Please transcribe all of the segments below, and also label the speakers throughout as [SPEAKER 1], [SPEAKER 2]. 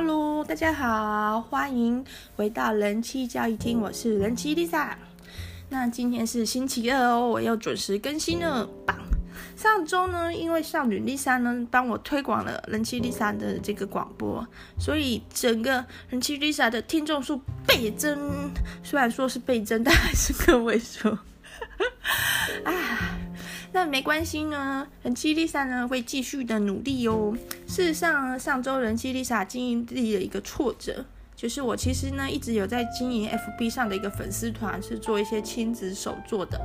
[SPEAKER 1] Hello，大家好，欢迎回到人气交易厅，我是人气 Lisa。那今天是星期二哦，我又准时更新了。棒！上周呢，因为少女 Lisa 呢帮我推广了人气 Lisa 的这个广播，所以整个人气 Lisa 的听众数倍增。虽然说是倍增，但还是个位数。啊！那没关系呢，人气 Lisa 呢会继续的努力哦。事实上，上周人气 Lisa 经历了一个挫折，就是我其实呢一直有在经营 FB 上的一个粉丝团，是做一些亲子手作的。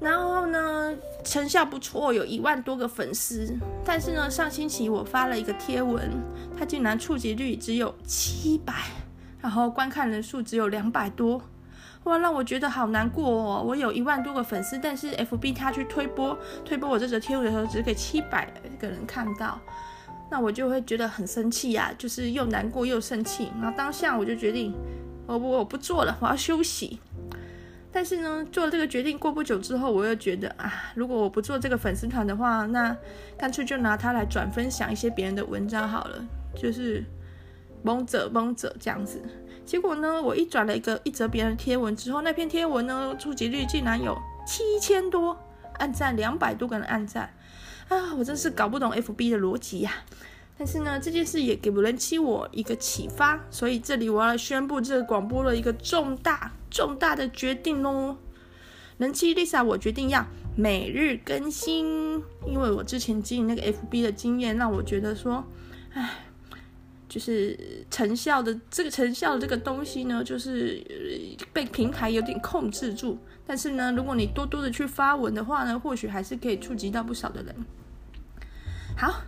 [SPEAKER 1] 然后呢，成效不错，有一万多个粉丝。但是呢，上星期我发了一个贴文，它竟然触及率只有七百，然后观看人数只有两百多。哇，让我觉得好难过哦！我有一万多个粉丝，但是 FB 他去推播推播我这则贴文的时候，只给七百个人看到，那我就会觉得很生气呀，就是又难过又生气。然后当下我就决定，我不我不做了，我要休息。但是呢，做了这个决定过不久之后，我又觉得啊，如果我不做这个粉丝团的话，那干脆就拿它来转分享一些别人的文章好了，就是蒙者蒙者这样子。结果呢，我一转了一个一则别人贴文之后，那篇贴文呢，触及率竟然有七千多，按赞两百多个人按赞，啊，我真是搞不懂 FB 的逻辑呀！但是呢，这件事也给不人气我一个启发，所以这里我要宣布这个广播的一个重大重大的决定喽！人气 Lisa，我决定要每日更新，因为我之前经营那个 FB 的经验，让我觉得说，唉。就是成效的这个成效的这个东西呢，就是被平台有点控制住。但是呢，如果你多多的去发文的话呢，或许还是可以触及到不少的人。好，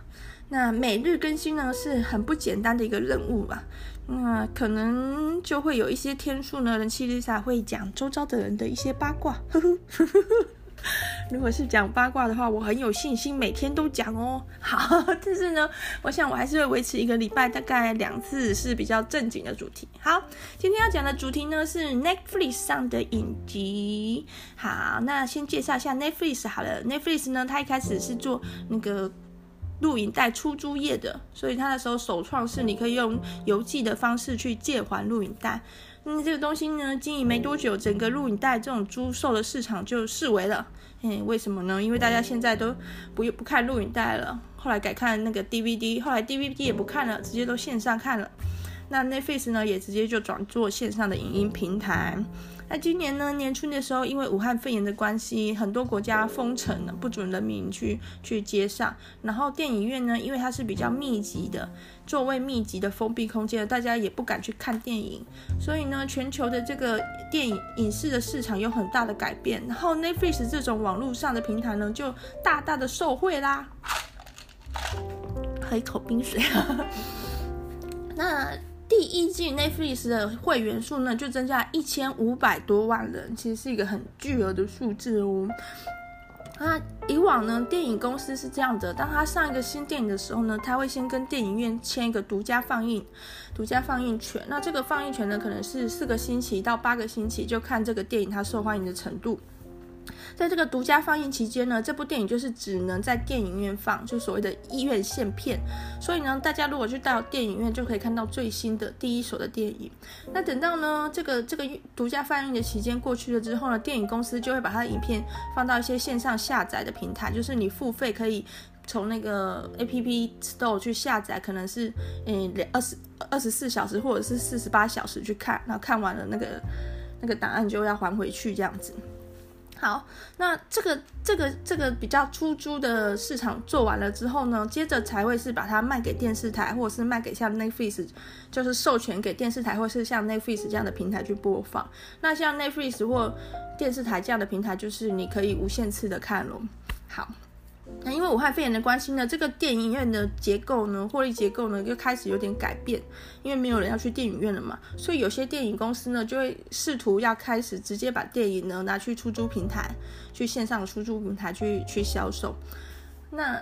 [SPEAKER 1] 那每日更新呢是很不简单的一个任务吧？那可能就会有一些天数呢，人妻 Lisa 会讲周遭的人的一些八卦。呵呵呵呵 如果是讲八卦的话，我很有信心每天都讲哦。好，但是呢，我想我还是会维持一个礼拜大概两次是比较正经的主题。好，今天要讲的主题呢是 Netflix 上的影集。好，那先介绍一下 Netflix 好了。Netflix 呢，它一开始是做那个录影带出租业的，所以它那时候首创是你可以用邮寄的方式去借还录影带。嗯，这个东西呢，经营没多久，整个录影带这种租售的市场就视为了。嗯，为什么呢？因为大家现在都不不看录影带了，后来改看那个 DVD，后来 DVD 也不看了，直接都线上看了。那 Netflix 呢，也直接就转做线上的影音平台。那今年呢，年初的时候，因为武汉肺炎的关系，很多国家封城了，不准人民去去街上。然后电影院呢，因为它是比较密集的座位密集的封闭空间，大家也不敢去看电影。所以呢，全球的这个电影影视的市场有很大的改变。然后 Netflix 这种网络上的平台呢，就大大的受惠啦。喝一口冰水。那。第一季 Netflix 的会员数呢，就增加一千五百多万人，其实是一个很巨额的数字哦。那以往呢，电影公司是这样的，当他上一个新电影的时候呢，他会先跟电影院签一个独家放映、独家放映权。那这个放映权呢，可能是四个星期到八个星期，就看这个电影它受欢迎的程度。在这个独家放映期间呢，这部电影就是只能在电影院放，就所谓的医院线片。所以呢，大家如果去到电影院，就可以看到最新的第一手的电影。那等到呢，这个这个独家放映的期间过去了之后呢，电影公司就会把它的影片放到一些线上下载的平台，就是你付费可以从那个 App Store 去下载，可能是嗯二十二十四小时或者是四十八小时去看，然后看完了那个那个档案就要还回去这样子。好，那这个这个这个比较出租的市场做完了之后呢，接着才会是把它卖给电视台，或者是卖给像 Netflix，就是授权给电视台，或是像 Netflix 这样的平台去播放。那像 Netflix 或电视台这样的平台，就是你可以无限次的看咯。好。那因为武汉肺炎的关系呢，这个电影院的结构呢，获利结构呢，就开始有点改变，因为没有人要去电影院了嘛，所以有些电影公司呢，就会试图要开始直接把电影呢拿去出租平台，去线上出租平台去去销售。那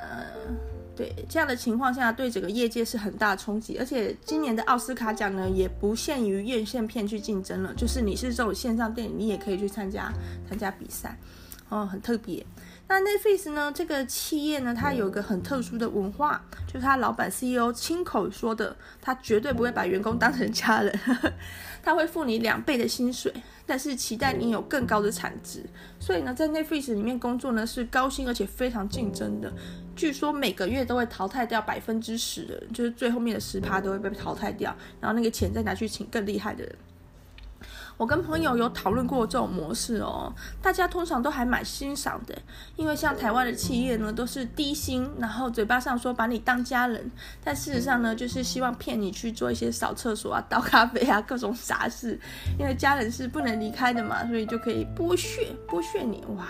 [SPEAKER 1] 对这样的情况下，对整个业界是很大冲击，而且今年的奥斯卡奖呢，也不限于院线片去竞争了，就是你是这种线上电影，你也可以去参加参加比赛，哦，很特别。那 Netflix 呢？这个企业呢，它有个很特殊的文化，就是他老板 CEO 亲口说的，他绝对不会把员工当成家人，他会付你两倍的薪水，但是期待你有更高的产值。所以呢，在 Netflix 里面工作呢是高薪而且非常竞争的，据说每个月都会淘汰掉百分之十的人，就是最后面的十趴都会被淘汰掉，然后那个钱再拿去请更厉害的人。我跟朋友有讨论过这种模式哦，大家通常都还蛮欣赏的，因为像台湾的企业呢，都是低薪，然后嘴巴上说把你当家人，但事实上呢，就是希望骗你去做一些扫厕所啊、倒咖啡啊各种杂事，因为家人是不能离开的嘛，所以就可以剥削剥削你哇。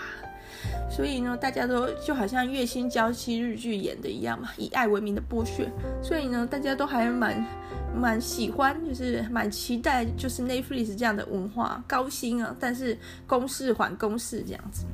[SPEAKER 1] 所以呢，大家都就好像月薪娇妻日剧演的一样嘛，以爱为名的剥削。所以呢，大家都还蛮蛮喜欢，就是蛮期待，就是 Netflix 这样的文化，高薪啊，但是公事还公事这样子。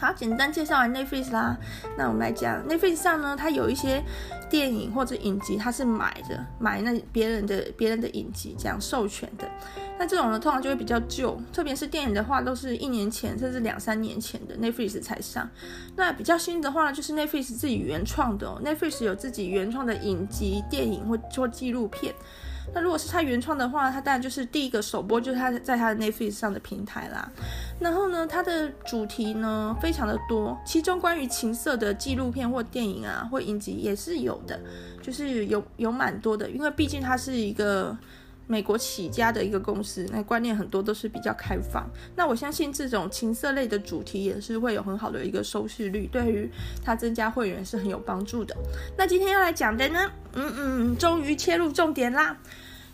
[SPEAKER 1] 好，简单介绍完 Netflix 啦，那我们来讲 Netflix 上呢，它有一些电影或者影集，它是买的，买那别人的别人的影集这样授权的。那这种呢，通常就会比较旧，特别是电影的话，都是一年前甚至两三年前的 Netflix 才上。那比较新的话呢，就是 Netflix 自己原创的哦，Netflix 有自己原创的影集、电影或做纪录片。那如果是他原创的话，他当然就是第一个首播，就是他在他的 Netflix 上的平台啦。然后呢，它的主题呢非常的多，其中关于情色的纪录片或电影啊或影集也是有的，就是有有蛮多的，因为毕竟它是一个美国起家的一个公司，那观念很多都是比较开放。那我相信这种情色类的主题也是会有很好的一个收视率，对于它增加会员是很有帮助的。那今天要来讲的呢，嗯嗯，终于切入重点啦。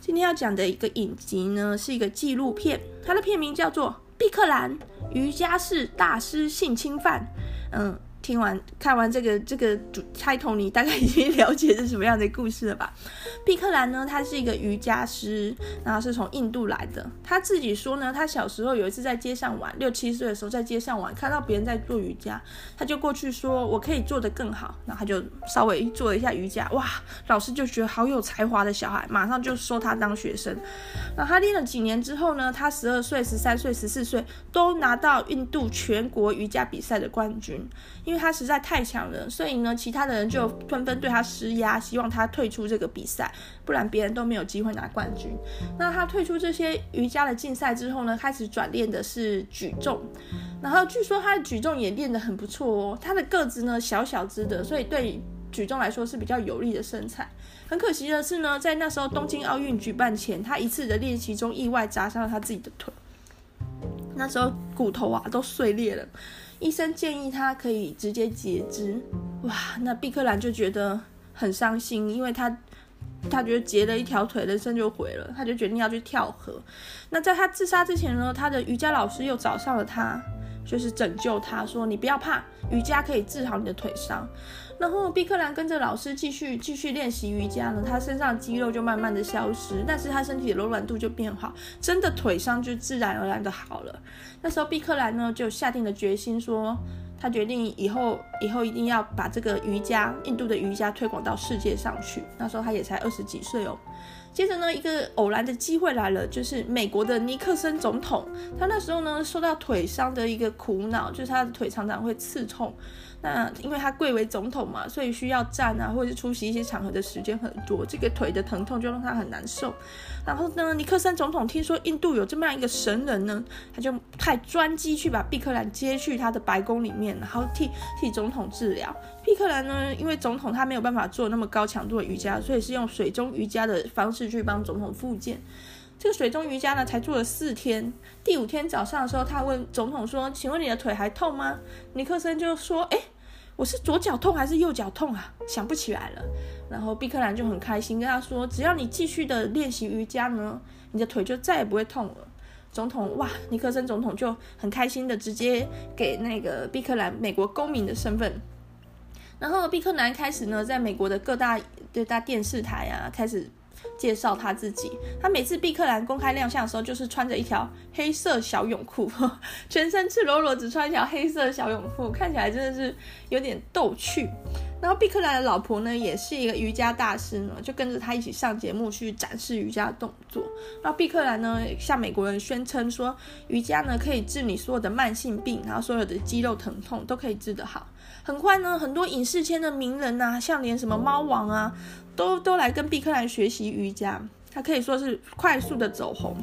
[SPEAKER 1] 今天要讲的一个影集呢，是一个纪录片，它的片名叫做《毕克兰瑜伽室大师性侵犯》。嗯。听完看完这个这个主开头，你大概已经了解是什么样的故事了吧？毕克兰呢，他是一个瑜伽师，然后是从印度来的。他自己说呢，他小时候有一次在街上玩，六七岁的时候在街上玩，看到别人在做瑜伽，他就过去说：“我可以做得更好。”然后他就稍微做了一下瑜伽，哇，老师就觉得好有才华的小孩，马上就收他当学生。然后他练了几年之后呢，他十二岁、十三岁、十四岁都拿到印度全国瑜伽比赛的冠军，因因为他实在太强了，所以呢，其他的人就纷纷对他施压，希望他退出这个比赛，不然别人都没有机会拿冠军。那他退出这些瑜伽的竞赛之后呢，开始转练的是举重，然后据说他的举重也练得很不错哦。他的个子呢，小小只的，所以对举重来说是比较有利的身材。很可惜的是呢，在那时候东京奥运举办前，他一次的练习中意外砸伤了他自己的腿，那时候骨头啊都碎裂了。医生建议他可以直接截肢，哇，那毕克兰就觉得很伤心，因为他他觉得截了一条腿，人生就毁了，他就决定要去跳河。那在他自杀之前呢，他的瑜伽老师又找上了他，就是拯救他，说你不要怕，瑜伽可以治好你的腿伤。然后毕克兰跟着老师继续继续练习瑜伽呢，他身上肌肉就慢慢的消失，但是他身体柔软度就变好，真的腿伤就自然而然的好了。那时候毕克兰呢就下定了决心说，他决定以后以后一定要把这个瑜伽，印度的瑜伽推广到世界上去。那时候他也才二十几岁哦。接着呢，一个偶然的机会来了，就是美国的尼克森总统，他那时候呢受到腿伤的一个苦恼，就是他的腿常常会刺痛。那因为他贵为总统嘛，所以需要站啊，或者是出席一些场合的时间很多，这个腿的疼痛就让他很难受。然后呢，尼克森总统听说印度有这么样一个神人呢，他就派专机去把毕克兰接去他的白宫里面，然后替替总统治疗。毕克兰呢，因为总统他没有办法做那么高强度的瑜伽，所以是用水中瑜伽的方式去帮总统复健。这个水中瑜伽呢，才做了四天。第五天早上的时候，他问总统说：“请问你的腿还痛吗？”尼克森就说：“诶。”我是左脚痛还是右脚痛啊？想不起来了。然后毕克兰就很开心跟他说：“只要你继续的练习瑜伽呢，你的腿就再也不会痛了。”总统哇，尼克森总统就很开心的直接给那个毕克兰美国公民的身份。然后毕克兰开始呢，在美国的各大各大电视台啊，开始介绍他自己。他每次毕克兰公开亮相的时候，就是穿着一条黑色小泳裤，全身赤裸裸，只穿一条黑色小泳裤，看起来真的是有点逗趣。然后毕克兰的老婆呢，也是一个瑜伽大师呢，就跟着他一起上节目去展示瑜伽动作。然后毕克兰呢，向美国人宣称说，瑜伽呢可以治你所有的慢性病，然后所有的肌肉疼痛都可以治得好。很快呢，很多影视圈的名人呐，像连什么猫王啊，都都来跟毕克兰学习瑜伽。他可以说是快速的走红。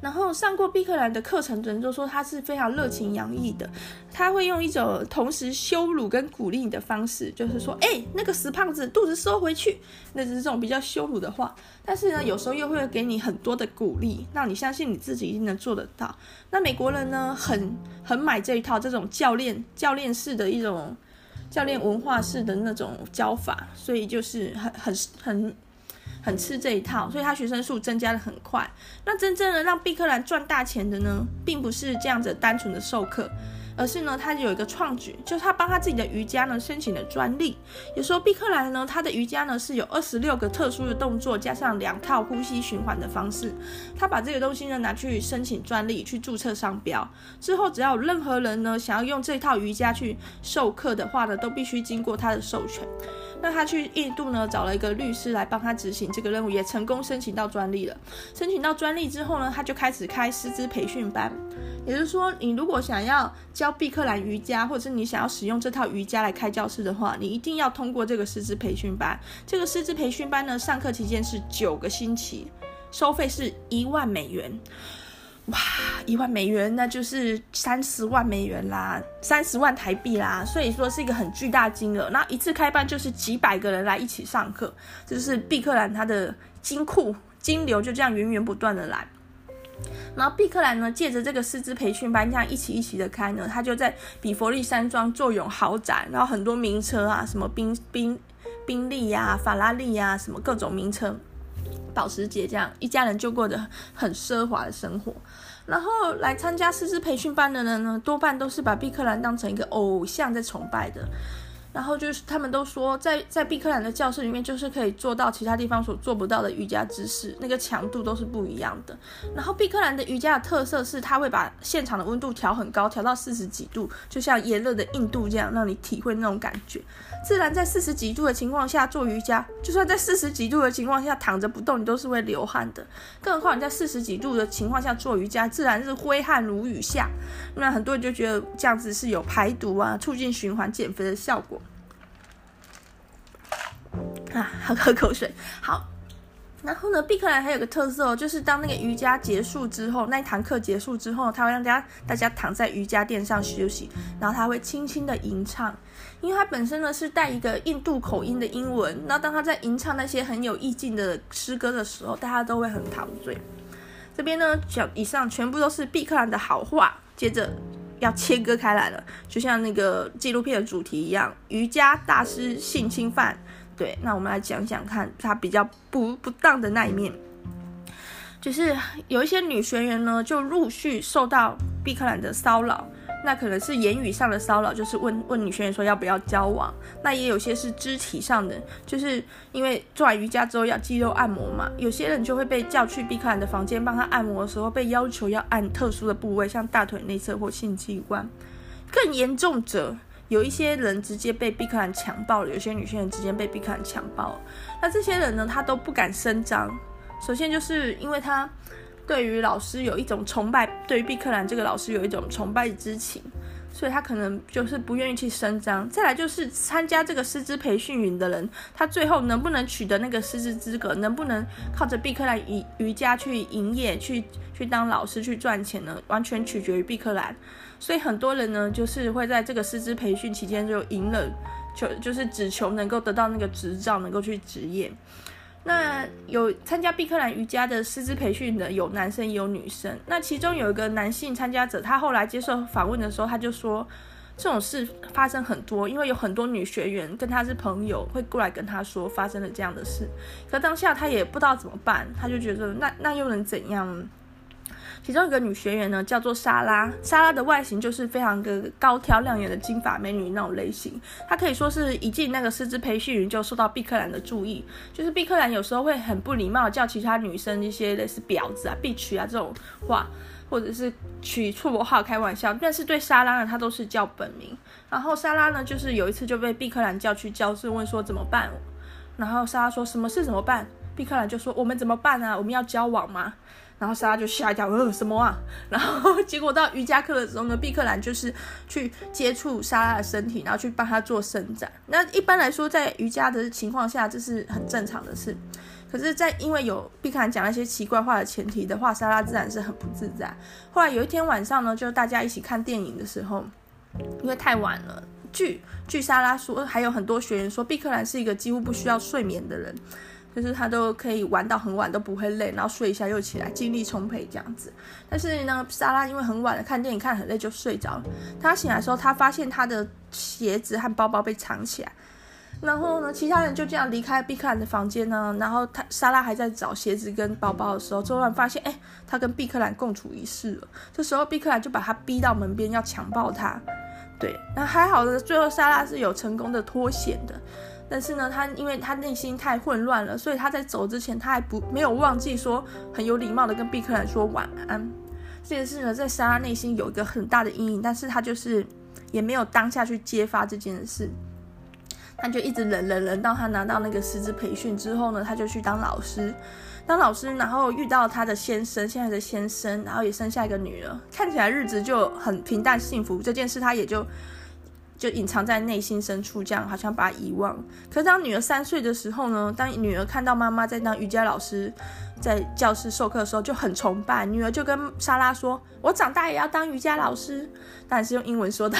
[SPEAKER 1] 然后上过毕克兰的课程的人都说他是非常热情洋溢的，他会用一种同时羞辱跟鼓励你的方式，就是说，哎，那个死胖子，肚子收回去，那只是这种比较羞辱的话。但是呢，有时候又会给你很多的鼓励，让你相信你自己一定能做得到。那美国人呢，很很买这一套这种教练教练式的一种教练文化式的那种教法，所以就是很很。很很吃这一套，所以他学生数增加的很快。那真正的让毕克兰赚大钱的呢，并不是这样子单纯的授课，而是呢，他有一个创举，就是他帮他自己的瑜伽呢申请了专利。有时候毕克兰呢，他的瑜伽呢是有二十六个特殊的动作，加上两套呼吸循环的方式。他把这个东西呢拿去申请专利，去注册商标。之后只要有任何人呢想要用这套瑜伽去授课的话呢，都必须经过他的授权。那他去印度呢，找了一个律师来帮他执行这个任务，也成功申请到专利了。申请到专利之后呢，他就开始开师资培训班。也就是说，你如果想要教毕克兰瑜伽，或者是你想要使用这套瑜伽来开教室的话，你一定要通过这个师资培训班。这个师资培训班呢，上课期间是九个星期，收费是一万美元。哇，一万美元，那就是三十万美元啦，三十万台币啦，所以说是一个很巨大金额。那一次开班就是几百个人来一起上课，这就是毕克兰他的金库金流就这样源源不断的来。然后毕克兰呢，借着这个师资培训班这样一起一起的开呢，他就在比佛利山庄坐拥豪宅，然后很多名车啊，什么宾宾宾利呀、法拉利呀，什么各种名车。保时捷这样一家人就过得很奢华的生活，然后来参加师资培训班的人呢，多半都是把毕克兰当成一个偶像在崇拜的。然后就是他们都说在，在在毕克兰的教室里面，就是可以做到其他地方所做不到的瑜伽姿势，那个强度都是不一样的。然后毕克兰的瑜伽的特色是，他会把现场的温度调很高，调到四十几度，就像炎热的印度这样，让你体会那种感觉。自然在四十几度的情况下做瑜伽，就算在四十几度的情况下躺着不动，你都是会流汗的。更何况你在四十几度的情况下做瑜伽，自然是挥汗如雨下。那很多人就觉得这样子是有排毒啊、促进循环、减肥的效果。啊，喝喝口水。好，然后呢，毕克兰还有个特色哦，就是当那个瑜伽结束之后，那一堂课结束之后，他会让大家大家躺在瑜伽垫上休息，然后他会轻轻的吟唱，因为他本身呢是带一个印度口音的英文，那当他在吟唱那些很有意境的诗歌的时候，大家都会很陶醉。这边呢，讲以上全部都是毕克兰的好话，接着要切割开来了，就像那个纪录片的主题一样，瑜伽大师性侵犯。对，那我们来讲讲看他比较不不当的那一面，就是有一些女学员呢，就陆续受到毕克兰的骚扰，那可能是言语上的骚扰，就是问问女学员说要不要交往，那也有些是肢体上的，就是因为做完瑜伽之后要肌肉按摩嘛，有些人就会被叫去毕克兰的房间帮他按摩的时候，被要求要按特殊的部位，像大腿内侧或性器官，更严重者。有一些人直接被毕克兰强暴了，有些女性人直接被毕克兰强暴了。那这些人呢，他都不敢声张。首先就是因为他对于老师有一种崇拜，对于毕克兰这个老师有一种崇拜之情，所以他可能就是不愿意去声张。再来就是参加这个师资培训营的人，他最后能不能取得那个师资资格，能不能靠着毕克兰瑜瑜伽去营业，去去当老师去赚钱呢？完全取决于毕克兰。所以很多人呢，就是会在这个师资培训期间就赢了，就就是只求能够得到那个执照，能够去执业。那有参加毕克兰瑜伽的师资培训的，有男生也有女生。那其中有一个男性参加者，他后来接受访问的时候，他就说这种事发生很多，因为有很多女学员跟他是朋友，会过来跟他说发生了这样的事。可当下他也不知道怎么办，他就觉得那那又能怎样？其中一个女学员呢，叫做莎拉。莎拉的外形就是非常的高挑亮眼的金发美女那种类型。她可以说是一进那个师资培训营就受到毕克兰的注意。就是毕克兰有时候会很不礼貌叫其他女生一些类似婊子啊、bitch 啊这种话，或者是取绰号开玩笑。但是对莎拉呢，她都是叫本名。然后莎拉呢，就是有一次就被毕克兰叫去教室问说怎么办。然后莎拉说什么事怎么办？毕克兰就说我们怎么办啊？我们要交往吗？然后莎拉就吓一跳，呃，什么啊？然后结果到瑜伽课的时候呢，毕克兰就是去接触莎拉的身体，然后去帮她做伸展。那一般来说，在瑜伽的情况下，这是很正常的事。可是，在因为有毕克兰讲那些奇怪话的前提的话，莎拉自然是很不自在。后来有一天晚上呢，就大家一起看电影的时候，因为太晚了，据据莎拉说，还有很多学员说，毕克兰是一个几乎不需要睡眠的人。就是他都可以玩到很晚都不会累，然后睡一下又起来，精力充沛这样子。但是呢，莎拉因为很晚了看电影看很累就睡着了。他醒来的时候，他发现他的鞋子和包包被藏起来。然后呢，其他人就这样离开毕克兰的房间呢。然后他莎拉还在找鞋子跟包包的时候，突然发现，哎，他跟毕克兰共处一室了。这时候毕克兰就把他逼到门边要强暴他。对，那还好的，最后莎拉是有成功的脱险的。但是呢，他因为他内心太混乱了，所以他在走之前，他还不没有忘记说很有礼貌的跟毕克兰说晚安。这件事呢，在莎拉内心有一个很大的阴影，但是他就是也没有当下去揭发这件事，他就一直忍忍忍到他拿到那个师资培训之后呢，他就去当老师，当老师，然后遇到他的先生，现在的先生，然后也生下一个女儿，看起来日子就很平淡幸福。这件事他也就。就隐藏在内心深处，这样好像把他遗忘。可是当女儿三岁的时候呢，当女儿看到妈妈在当瑜伽老师，在教室授课的时候，就很崇拜。女儿就跟莎拉说：“我长大也要当瑜伽老师。”当然是用英文说的。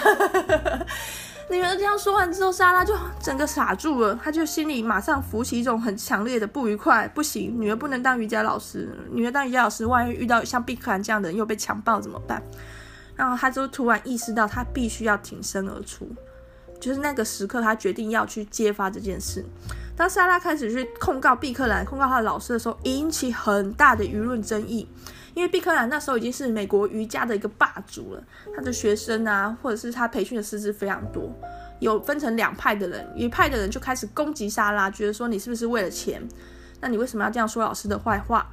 [SPEAKER 1] 女儿这样说完之后，莎拉就整个傻住了，她就心里马上浮起一种很强烈的不愉快。不行，女儿不能当瑜伽老师。女儿当瑜伽老师，万一遇到像毕克兰这样的人又被强暴怎么办？然后他就突然意识到，他必须要挺身而出，就是那个时刻，他决定要去揭发这件事。当莎拉开始去控告毕克兰、控告他的老师的时候，引起很大的舆论争议，因为毕克兰那时候已经是美国瑜伽的一个霸主了，他的学生啊，或者是他培训的师资非常多，有分成两派的人，一派的人就开始攻击莎拉，觉得说你是不是为了钱？那你为什么要这样说老师的坏话？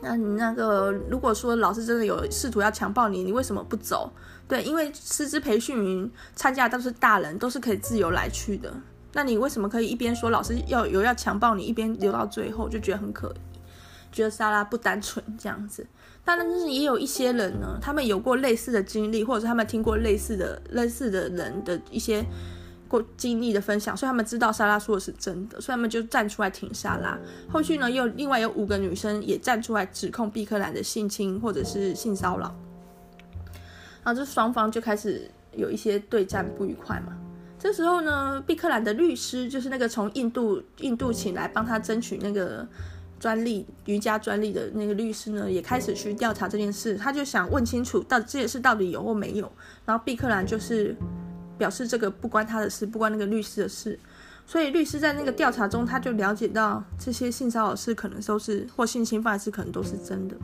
[SPEAKER 1] 那你那个，如果说老师真的有试图要强暴你，你为什么不走？对，因为师资培训营参加的都是大人，都是可以自由来去的。那你为什么可以一边说老师要有要强暴你，一边留到最后，就觉得很可疑，觉得莎拉不单纯这样子。当然，就是也有一些人呢，他们有过类似的经历，或者是他们听过类似的类似的人的一些。过经历的分享，所以他们知道莎拉说的是真的，所以他们就站出来挺莎拉。后续呢，又另外有五个女生也站出来指控毕克兰的性侵或者是性骚扰，然后这双方就开始有一些对战不愉快嘛。这时候呢，毕克兰的律师就是那个从印度印度请来帮他争取那个专利瑜伽专利的那个律师呢，也开始去调查这件事，他就想问清楚到底这件事到底有或没有。然后毕克兰就是。表示这个不关他的事，不关那个律师的事，所以律师在那个调查中，他就了解到这些性骚扰事可能都是或性侵犯事可能都是真的。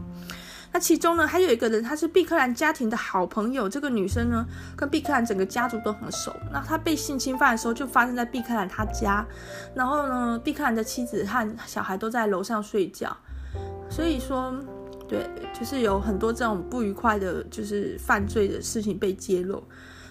[SPEAKER 1] 那其中呢，还有一个人，他是毕克兰家庭的好朋友，这个女生呢，跟毕克兰整个家族都很熟。那她被性侵犯的时候，就发生在毕克兰他家，然后呢，毕克兰的妻子和小孩都在楼上睡觉，所以说，对，就是有很多这种不愉快的，就是犯罪的事情被揭露。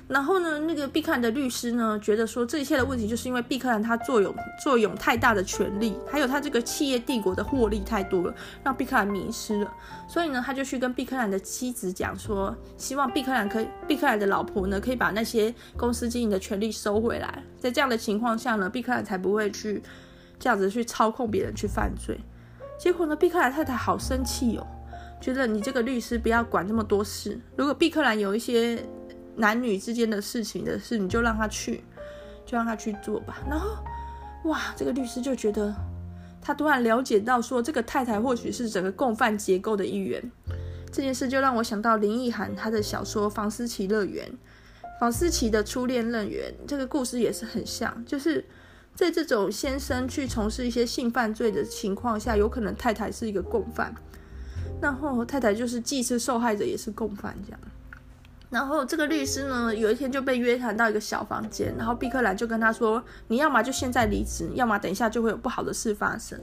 [SPEAKER 1] 然后呢，那个毕克兰的律师呢，觉得说这一切的问题就是因为毕克兰他坐拥坐拥太大的权力，还有他这个企业帝国的获利太多了，让毕克兰迷失了。所以呢，他就去跟毕克兰的妻子讲说，希望毕克兰可以，毕克兰的老婆呢，可以把那些公司经营的权利收回来。在这样的情况下呢，毕克兰才不会去这样子去操控别人去犯罪。结果呢，毕克兰太太好生气哦，觉得你这个律师不要管这么多事。如果毕克兰有一些。男女之间的事情的事，你就让他去，就让他去做吧。然后，哇，这个律师就觉得，他突然了解到说，这个太太或许是整个共犯结构的一员。这件事就让我想到林奕含他的小说《房思琪乐园》，房思琪的初恋乐园这个故事也是很像，就是在这种先生去从事一些性犯罪的情况下，有可能太太是一个共犯。然后太太就是既是受害者也是共犯这样。然后这个律师呢，有一天就被约谈到一个小房间，然后毕克兰就跟他说：“你要么就现在离职，要么等一下就会有不好的事发生。”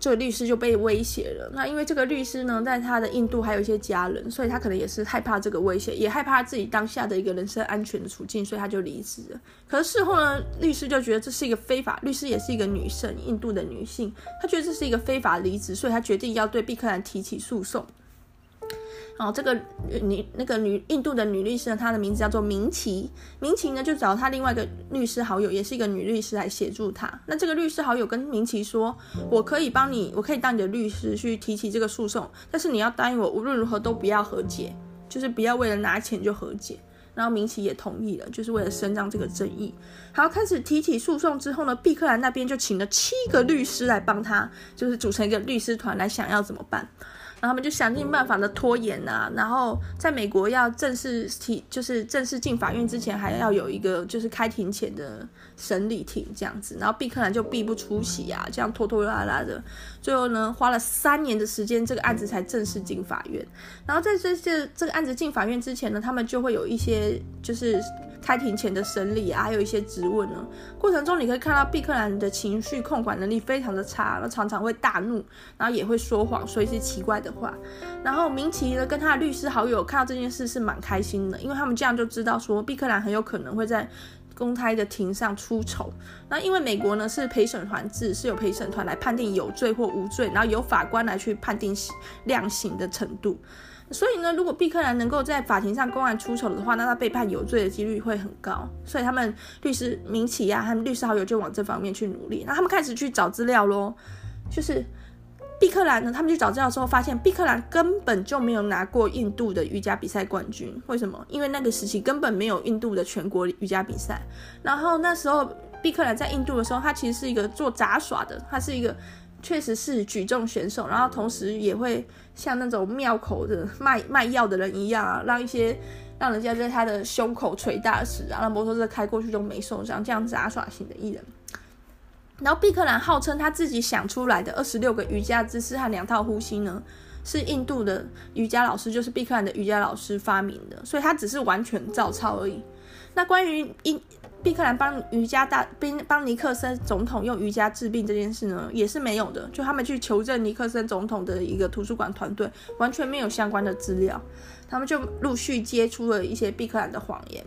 [SPEAKER 1] 这个律师就被威胁了。那因为这个律师呢，在他的印度还有一些家人，所以他可能也是害怕这个威胁，也害怕自己当下的一个人身安全的处境，所以他就离职了。可是事后呢，律师就觉得这是一个非法，律师也是一个女生，印度的女性，她觉得这是一个非法离职，所以她决定要对毕克兰提起诉讼。哦这个女那个女印度的女律师呢，她的名字叫做明奇。明奇呢就找她另外一个律师好友，也是一个女律师来协助她。那这个律师好友跟明奇说：“我可以帮你，我可以当你的律师去提起这个诉讼，但是你要答应我，无论如何都不要和解，就是不要为了拿钱就和解。”然后明奇也同意了，就是为了伸张这个正义。好，开始提起诉讼之后呢，毕克兰那边就请了七个律师来帮他，就是组成一个律师团来想要怎么办。然后他们就想尽办法的拖延啊，然后在美国要正式提，就是正式进法院之前，还要有一个就是开庭前的审理庭这样子。然后毕克兰就毕不出席啊，这样拖拖拉拉的，最后呢花了三年的时间，这个案子才正式进法院。然后在这这这个案子进法院之前呢，他们就会有一些就是。开庭前的审理啊，还有一些质问呢。过程中你可以看到毕克兰的情绪控管能力非常的差，那常常会大怒，然后也会说谎，说一些奇怪的话。然后明奇呢，跟他的律师好友看到这件事是蛮开心的，因为他们这样就知道说毕克兰很有可能会在公开的庭上出丑。那因为美国呢是陪审团制，是由陪审团来判定有罪或无罪，然后由法官来去判定量刑的程度。所以呢，如果毕克兰能够在法庭上公然出丑的话，那他被判有罪的几率会很高。所以他们律师明奇呀、啊，他们律师好友就往这方面去努力。那他们开始去找资料咯，就是毕克兰呢，他们去找资料之后发现，毕克兰根本就没有拿过印度的瑜伽比赛冠军。为什么？因为那个时期根本没有印度的全国瑜伽比赛。然后那时候毕克兰在印度的时候，他其实是一个做杂耍的，他是一个。确实是举重选手，然后同时也会像那种庙口的卖卖药的人一样啊，让一些让人家在他的胸口捶大石啊，让摩托车开过去都没受伤，这样杂耍型的艺人。然后毕克兰号称他自己想出来的二十六个瑜伽姿势和两套呼吸呢，是印度的瑜伽老师，就是毕克兰的瑜伽老师发明的，所以他只是完全照抄而已。那关于印毕克兰帮瑜伽大帮帮尼克森总统用瑜伽治病这件事呢，也是没有的。就他们去求证尼克森总统的一个图书馆团队，完全没有相关的资料。他们就陆续接出了一些毕克兰的谎言。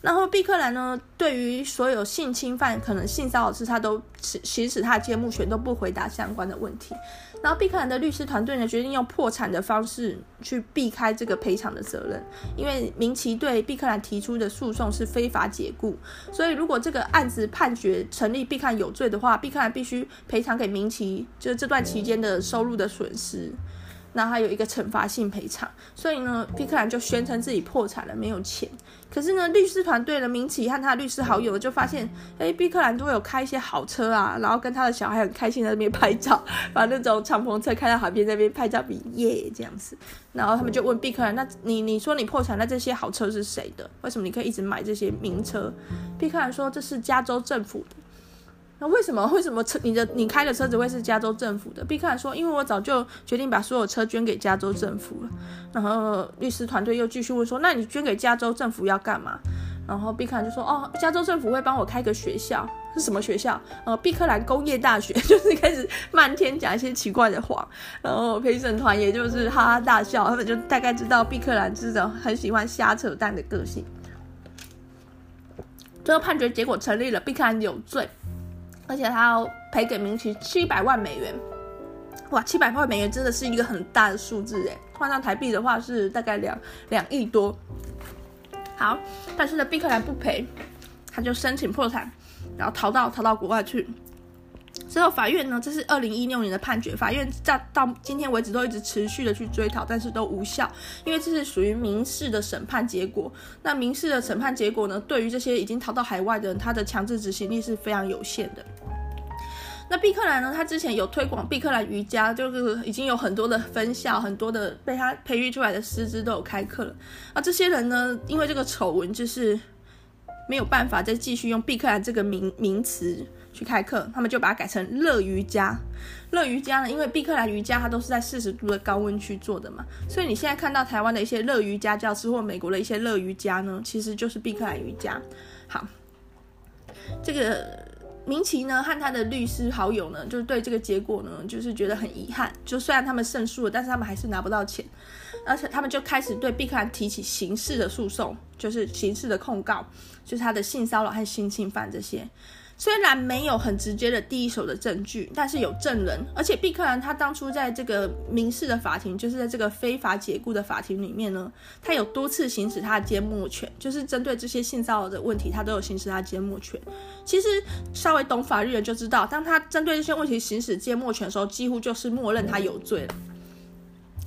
[SPEAKER 1] 然后毕克兰呢，对于所有性侵犯、可能性骚扰事，他都行使他的缄默权，都不回答相关的问题。然后毕克兰的律师团队呢，决定用破产的方式去避开这个赔偿的责任，因为明奇对毕克兰提出的诉讼是非法解雇，所以如果这个案子判决成立，毕克兰有罪的话，毕克兰必须赔偿给明奇，就是这段期间的收入的损失。那还有一个惩罚性赔偿，所以呢，毕克兰就宣称自己破产了，没有钱。可是呢，律师团队的明奇和他的律师好友就发现，哎，毕克兰都有开一些好车啊，然后跟他的小孩很开心在那边拍照，把那种敞篷车开到海边在那边拍照，比耶这样子。然后他们就问毕克兰，那你你说你破产，那这些好车是谁的？为什么你可以一直买这些名车？毕克兰说，这是加州政府的。那为什么？为什么车你的你开的车子会是加州政府的？毕克兰说：“因为我早就决定把所有车捐给加州政府了。”然后律师团队又继续问说：“那你捐给加州政府要干嘛？”然后毕克兰就说：“哦，加州政府会帮我开个学校，是什么学校？呃，毕克兰工业大学。”就是开始漫天讲一些奇怪的话。然后陪审团也就是哈哈大笑，他们就大概知道毕克兰这种很喜欢瞎扯淡的个性。最后判决结果成立了，毕克兰有罪。而且他要赔给明奇七百万美元，哇，七百万美元真的是一个很大的数字诶，换上台币的话是大概两两亿多。好，但是呢，毕克兰不赔，他就申请破产，然后逃到逃到国外去。之后法院呢，这是二零一六年的判决，法院到到今天为止都一直持续的去追讨，但是都无效，因为这是属于民事的审判结果。那民事的审判结果呢，对于这些已经逃到海外的人，他的强制执行力是非常有限的。那毕克兰呢，他之前有推广毕克兰瑜伽，就是已经有很多的分校，很多的被他培育出来的师资都有开课了。啊，这些人呢，因为这个丑闻就是。没有办法再继续用毕克兰这个名名词去开课，他们就把它改成乐瑜伽。乐瑜伽呢，因为毕克兰瑜伽它都是在四十度的高温区做的嘛，所以你现在看到台湾的一些乐瑜伽教室或美国的一些乐瑜伽呢，其实就是毕克兰瑜伽。好，这个。明奇呢和他的律师好友呢，就是对这个结果呢，就是觉得很遗憾。就虽然他们胜诉了，但是他们还是拿不到钱，而且他们就开始对毕克兰提起刑事的诉讼，就是刑事的控告，就是他的性骚扰和性侵犯这些。虽然没有很直接的第一手的证据，但是有证人，而且毕克兰他当初在这个民事的法庭，就是在这个非法解雇的法庭里面呢，他有多次行使他的缄默权，就是针对这些性骚扰的问题，他都有行使他的缄默权。其实稍微懂法律的就知道，当他针对这些问题行使缄默权的时候，几乎就是默认他有罪了。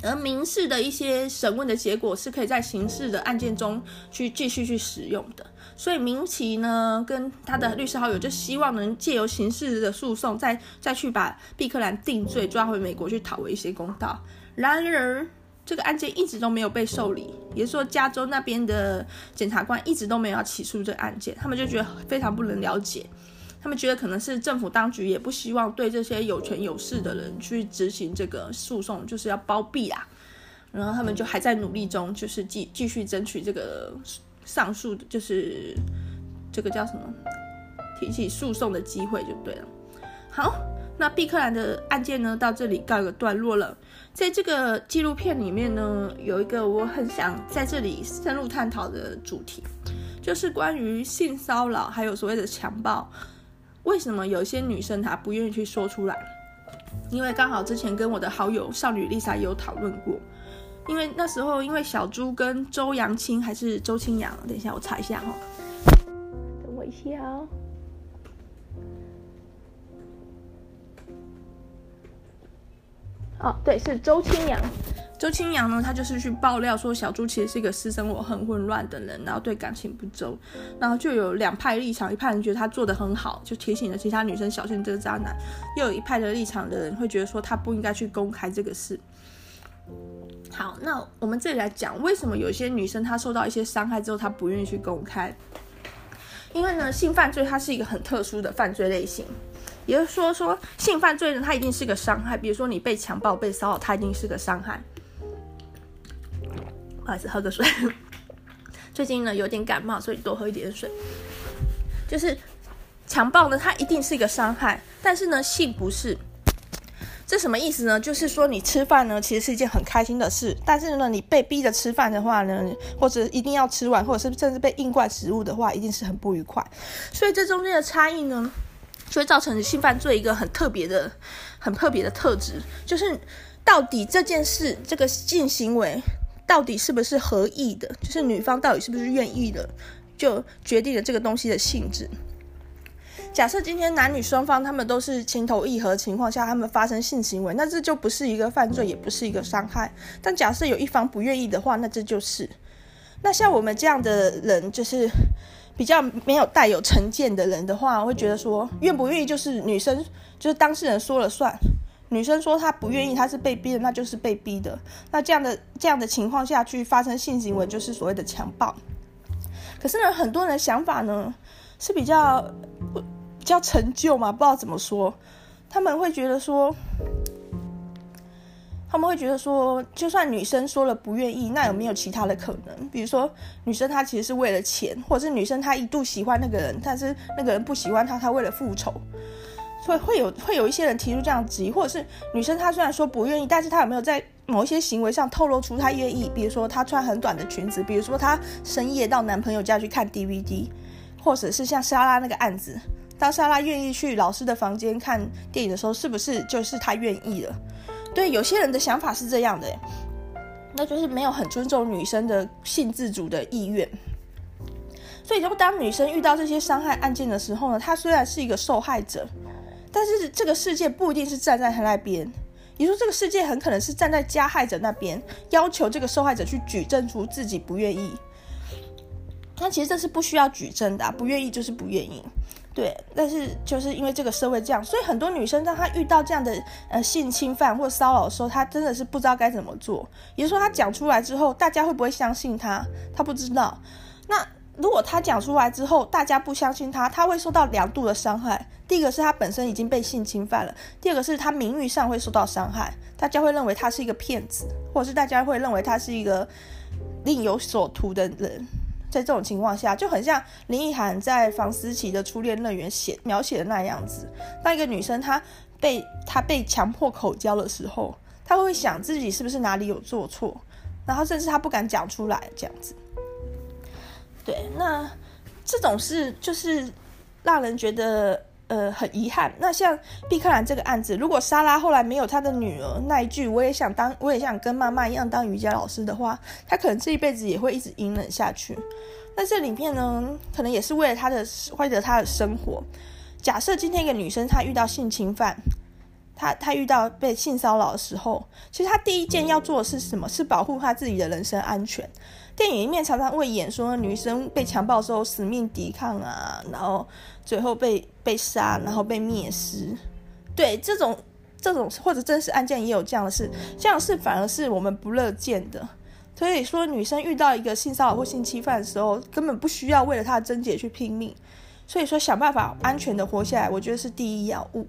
[SPEAKER 1] 而民事的一些审问的结果是可以在刑事的案件中去继续去使用的。所以明奇呢，跟他的律师好友就希望能借由刑事的诉讼，再再去把毕克兰定罪，抓回美国去讨回一些公道。然而，这个案件一直都没有被受理，也是说，加州那边的检察官一直都没有要起诉这个案件。他们就觉得非常不能了解，他们觉得可能是政府当局也不希望对这些有权有势的人去执行这个诉讼，就是要包庇啊。然后他们就还在努力中，就是继继续争取这个。上诉就是这个叫什么？提起诉讼的机会就对了。好，那毕克兰的案件呢，到这里告一个段落了。在这个纪录片里面呢，有一个我很想在这里深入探讨的主题，就是关于性骚扰还有所谓的强暴，为什么有些女生她不愿意去说出来？因为刚好之前跟我的好友少女丽莎有讨论过。因为那时候，因为小猪跟周扬青还是周青阳，等一下我查一下哈，等我一下哦。哦，对，是周青阳。周青阳呢，他就是去爆料说小猪其实是一个私生活很混乱的人，然后对感情不周，然后就有两派立场，一派人觉得他做得很好，就提醒了其他女生小心这个渣男；又有一派的立场的人会觉得说他不应该去公开这个事。好，那我们这里来讲，为什么有些女生她受到一些伤害之后，她不愿意去公开？因为呢，性犯罪它是一个很特殊的犯罪类型，也就是说，说性犯罪呢，它一定是个伤害。比如说你被强暴、被骚扰，它一定是个伤害。不好意思，喝个水。最近呢有点感冒，所以多喝一点水。就是强暴呢，它一定是一个伤害，但是呢，性不是。这什么意思呢？就是说你吃饭呢，其实是一件很开心的事，但是呢，你被逼着吃饭的话呢，或者一定要吃完，或者是甚至被硬灌食物的话，一定是很不愉快。所以这中间的差异呢，就会造成性犯罪一个很特别的、很特别的特质，就是到底这件事、这个性行为到底是不是合意的，就是女方到底是不是愿意的，就决定了这个东西的性质。假设今天男女双方他们都是情投意合的情况下，他们发生性行为，那这就不是一个犯罪，也不是一个伤害。但假设有一方不愿意的话，那这就是。那像我们这样的人，就是比较没有带有成见的人的话，会觉得说，愿不愿意就是女生，就是当事人说了算。女生说她不愿意，她是被逼的，那就是被逼的。那这样的这样的情况下去发生性行为，就是所谓的强暴。可是呢，很多人的想法呢是比较。比较陈旧嘛，不知道怎么说，他们会觉得说，他们会觉得说，就算女生说了不愿意，那有没有其他的可能？比如说，女生她其实是为了钱，或者是女生她一度喜欢那个人，但是那个人不喜欢她，她为了复仇，所以会有会有一些人提出这样质疑，或者是女生她虽然说不愿意，但是她有没有在某一些行为上透露出她愿意？比如说她穿很短的裙子，比如说她深夜到男朋友家去看 DVD，或者是像莎拉那个案子。当莎拉愿意去老师的房间看电影的时候，是不是就是她愿意了？对，有些人的想法是这样的，那就是没有很尊重女生的性自主的意愿。所以，就当女生遇到这些伤害案件的时候呢，她虽然是一个受害者，但是这个世界不一定是站在她那边，也就是说，这个世界很可能是站在加害者那边，要求这个受害者去举证出自己不愿意。那其实这是不需要举证的，不愿意就是不愿意。对，但是就是因为这个社会这样，所以很多女生当她遇到这样的呃性侵犯或骚扰的时候，她真的是不知道该怎么做。也就是说，她讲出来之后，大家会不会相信她？她不知道。那如果她讲出来之后，大家不相信她，她会受到两度的伤害。第一个是她本身已经被性侵犯了，第二个是她名誉上会受到伤害，大家会认为她是一个骗子，或者是大家会认为她是一个另有所图的人。在这种情况下，就很像林奕涵在房思琪的初恋乐园写描写的那样子。那一个女生她被她被强迫口交的时候，她会想自己是不是哪里有做错，然后甚至她不敢讲出来这样子。对，那这种事就是让人觉得呃很遗憾。那像毕克兰这个案子，如果莎拉后来没有她的女儿那一句“我也想当，我也想跟妈妈一样当瑜伽老师”的话，她可能这一辈子也会一直隐忍下去。那这里面呢，可能也是为了她的为了她的生活。假设今天一个女生她遇到性侵犯，她她遇到被性骚扰的时候，其实她第一件要做的是什么？是保护她自己的人身安全。电影里面常常会演说女生被强暴的时候死命抵抗啊，然后最后被被杀，然后被灭尸。对，这种这种或者真实案件也有这样的事，这样的事反而是我们不乐见的。所以说，女生遇到一个性骚扰或性侵犯的时候，根本不需要为了她的贞洁去拼命。所以说，想办法安全的活下来，我觉得是第一要务。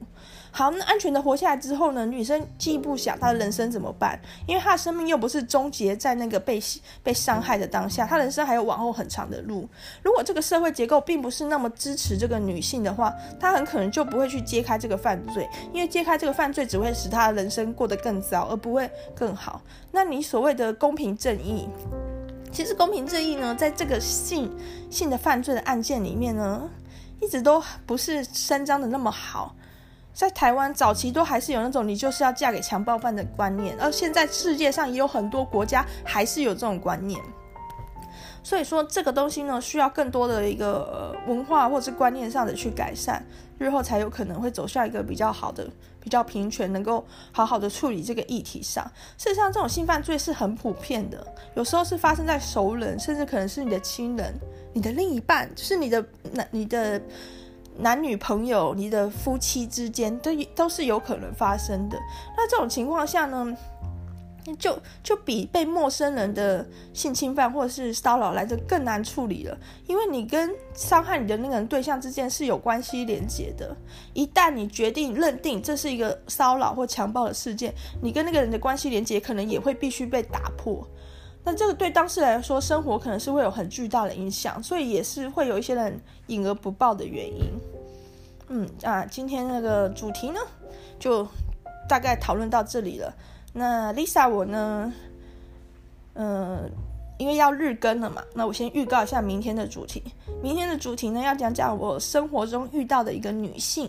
[SPEAKER 1] 好，那安全的活下来之后呢？女生进一步想她的人生怎么办？因为她的生命又不是终结在那个被被伤害的当下，她人生还有往后很长的路。如果这个社会结构并不是那么支持这个女性的话，她很可能就不会去揭开这个犯罪，因为揭开这个犯罪只会使她的人生过得更糟，而不会更好。那你所谓的公平正义，其实公平正义呢，在这个性性的犯罪的案件里面呢，一直都不是伸张的那么好。在台湾早期都还是有那种你就是要嫁给强暴犯的观念，而现在世界上也有很多国家还是有这种观念。所以说这个东西呢，需要更多的一个文化或是观念上的去改善，日后才有可能会走向一个比较好的、比较平权，能够好好的处理这个议题上。事实上，这种性犯罪是很普遍的，有时候是发生在熟人，甚至可能是你的亲人、你的另一半，就是你的那你的。男女朋友、你的夫妻之间都都是有可能发生的。那这种情况下呢，就就比被陌生人的性侵犯或者是骚扰来得更难处理了，因为你跟伤害你的那个人对象之间是有关系连结的。一旦你决定认定这是一个骚扰或强暴的事件，你跟那个人的关系连结可能也会必须被打破。那这个对当事人来说，生活可能是会有很巨大的影响，所以也是会有一些人隐而不报的原因。嗯啊，今天那个主题呢，就大概讨论到这里了。那 Lisa 我呢，嗯、因为要日更了嘛，那我先预告一下明天的主题。明天的主题呢，要讲讲我生活中遇到的一个女性。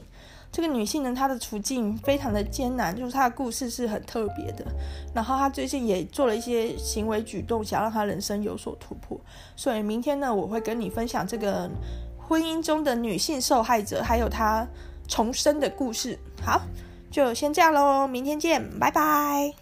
[SPEAKER 1] 这个女性呢，她的处境非常的艰难，就是她的故事是很特别的。然后她最近也做了一些行为举动，想让她人生有所突破。所以明天呢，我会跟你分享这个婚姻中的女性受害者，还有她重生的故事。好，就先这样喽，明天见，拜拜。